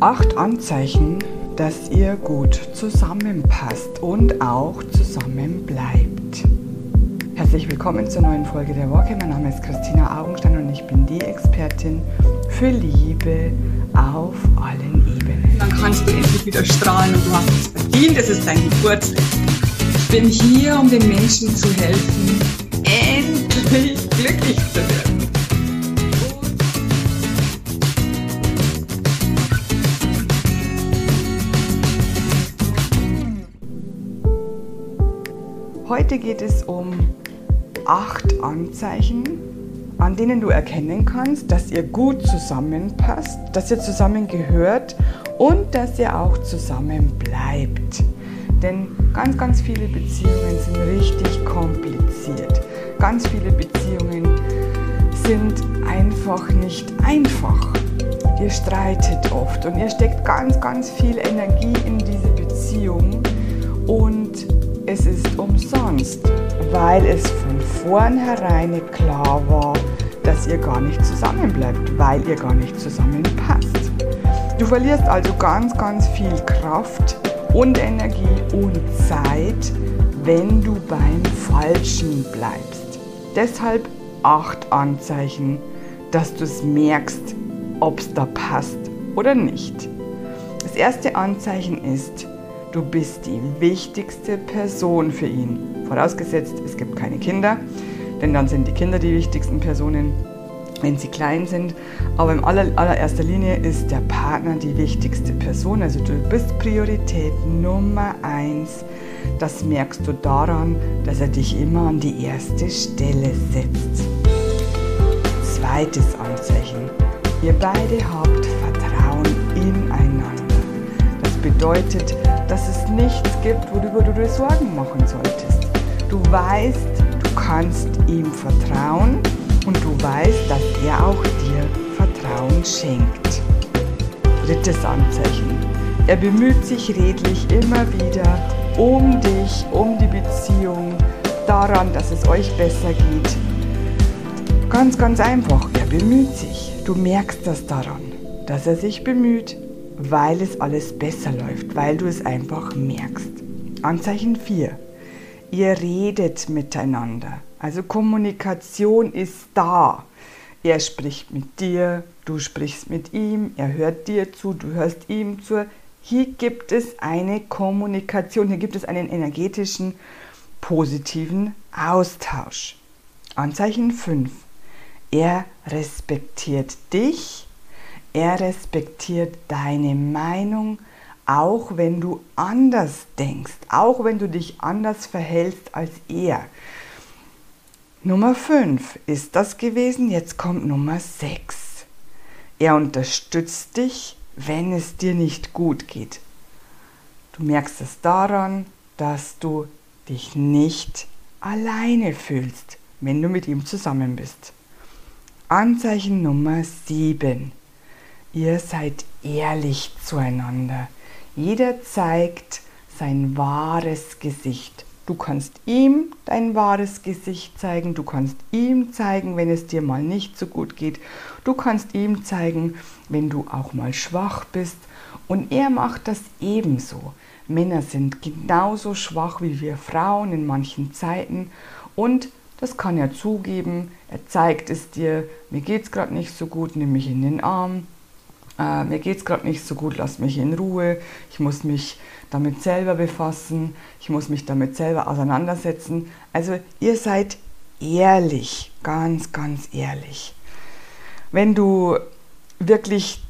Acht Anzeichen, dass ihr gut zusammenpasst und auch zusammen bleibt. Herzlich willkommen zur neuen Folge der Woche. Mein Name ist Christina Augenstein und ich bin die Expertin für Liebe auf allen Ebenen. Dann kannst du endlich wieder strahlen und du hast es verdient. Es ist dein Geburtstag. Ich bin hier, um den Menschen zu helfen, endlich glücklich zu werden. Heute geht es um acht Anzeichen, an denen du erkennen kannst, dass ihr gut zusammenpasst, dass ihr zusammengehört und dass ihr auch zusammen bleibt. Denn ganz, ganz viele Beziehungen sind richtig kompliziert. Ganz viele Beziehungen sind einfach nicht einfach. Ihr streitet oft und ihr steckt ganz, ganz viel Energie in diese Beziehung und es ist umsonst, weil es von vornherein klar war, dass ihr gar nicht zusammenbleibt, weil ihr gar nicht zusammenpasst. Du verlierst also ganz, ganz viel Kraft und Energie und Zeit, wenn du beim Falschen bleibst. Deshalb acht Anzeichen, dass du es merkst, ob es da passt oder nicht. Das erste Anzeichen ist, Du bist die wichtigste Person für ihn. Vorausgesetzt, es gibt keine Kinder, denn dann sind die Kinder die wichtigsten Personen, wenn sie klein sind. Aber in aller, allererster Linie ist der Partner die wichtigste Person. Also du bist Priorität Nummer eins. Das merkst du daran, dass er dich immer an die erste Stelle setzt. Zweites Anzeichen. Ihr beide habt Vertrauen ineinander. Das bedeutet, dass es nichts gibt, worüber du dir Sorgen machen solltest. Du weißt, du kannst ihm vertrauen und du weißt, dass er auch dir Vertrauen schenkt. Drittes Anzeichen. Er bemüht sich redlich immer wieder um dich, um die Beziehung, daran, dass es euch besser geht. Ganz, ganz einfach. Er bemüht sich. Du merkst das daran, dass er sich bemüht weil es alles besser läuft, weil du es einfach merkst. Anzeichen 4. Ihr redet miteinander. Also Kommunikation ist da. Er spricht mit dir, du sprichst mit ihm, er hört dir zu, du hörst ihm zu. Hier gibt es eine Kommunikation, hier gibt es einen energetischen, positiven Austausch. Anzeichen 5. Er respektiert dich er respektiert deine Meinung, auch wenn du anders denkst, auch wenn du dich anders verhältst als er. Nummer 5 ist das gewesen, jetzt kommt Nummer 6. Er unterstützt dich, wenn es dir nicht gut geht. Du merkst es daran, dass du dich nicht alleine fühlst, wenn du mit ihm zusammen bist. Anzeichen Nummer 7. Ihr seid ehrlich zueinander. Jeder zeigt sein wahres Gesicht. Du kannst ihm dein wahres Gesicht zeigen, du kannst ihm zeigen, wenn es dir mal nicht so gut geht, du kannst ihm zeigen, wenn du auch mal schwach bist und er macht das ebenso. Männer sind genauso schwach wie wir Frauen in manchen Zeiten und das kann er zugeben, er zeigt es dir, mir geht es gerade nicht so gut, nimm mich in den Arm, äh, mir geht es gerade nicht so gut, lass mich in Ruhe, ich muss mich damit selber befassen, ich muss mich damit selber auseinandersetzen. Also ihr seid ehrlich, ganz, ganz ehrlich. Wenn du wirklich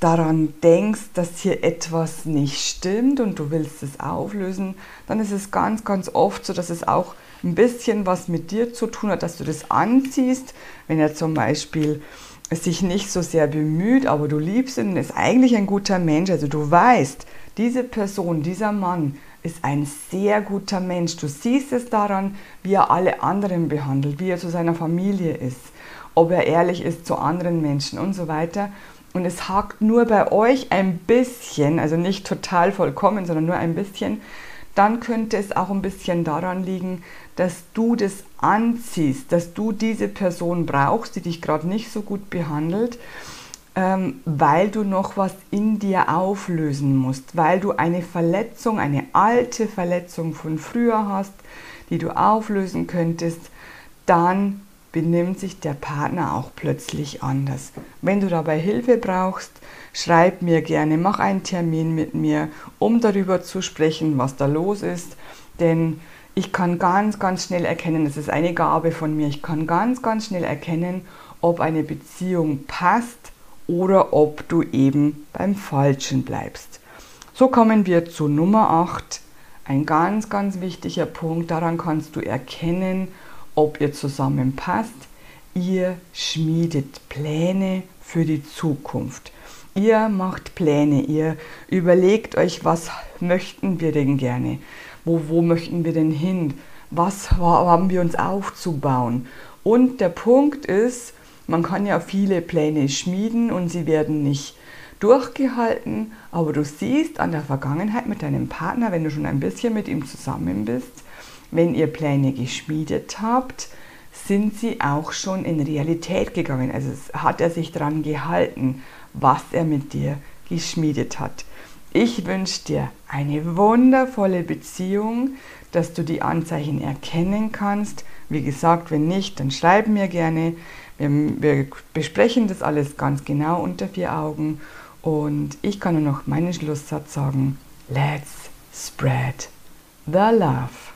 daran denkst, dass hier etwas nicht stimmt und du willst es auflösen, dann ist es ganz, ganz oft so, dass es auch ein bisschen was mit dir zu tun hat, dass du das anziehst. Wenn er zum Beispiel sich nicht so sehr bemüht, aber du liebst ihn und ist eigentlich ein guter Mensch. Also du weißt, diese Person, dieser Mann ist ein sehr guter Mensch. Du siehst es daran, wie er alle anderen behandelt, wie er zu seiner Familie ist, ob er ehrlich ist zu anderen Menschen und so weiter. Und es hakt nur bei euch ein bisschen, also nicht total vollkommen, sondern nur ein bisschen, dann könnte es auch ein bisschen daran liegen, dass du das anziehst, dass du diese Person brauchst, die dich gerade nicht so gut behandelt. ähm, weil du noch was in dir auflösen musst, weil du eine Verletzung, eine alte Verletzung von früher hast, die du auflösen könntest, dann benimmt sich der Partner auch plötzlich anders. Wenn du dabei Hilfe brauchst, schreib mir gerne, mach einen Termin mit mir, um darüber zu sprechen, was da los ist, denn ich kann ganz, ganz schnell erkennen, das ist eine Gabe von mir, ich kann ganz, ganz schnell erkennen, ob eine Beziehung passt oder ob du eben beim Falschen bleibst. So kommen wir zu Nummer 8. Ein ganz, ganz wichtiger Punkt. Daran kannst du erkennen, ob ihr zusammenpasst. Ihr schmiedet Pläne für die Zukunft. Ihr macht Pläne, ihr überlegt euch, was möchten wir denn gerne? Wo, wo möchten wir denn hin? Was haben wir uns aufzubauen? Und der Punkt ist, man kann ja viele Pläne schmieden und sie werden nicht durchgehalten, aber du siehst an der Vergangenheit mit deinem Partner, wenn du schon ein bisschen mit ihm zusammen bist, wenn ihr Pläne geschmiedet habt, sind sie auch schon in Realität gegangen. Also hat er sich daran gehalten, was er mit dir geschmiedet hat. Ich wünsche dir eine wundervolle Beziehung, dass du die Anzeichen erkennen kannst. Wie gesagt, wenn nicht, dann schreib mir gerne. Wir, wir besprechen das alles ganz genau unter vier Augen. Und ich kann nur noch meinen Schlusssatz sagen. Let's spread the love.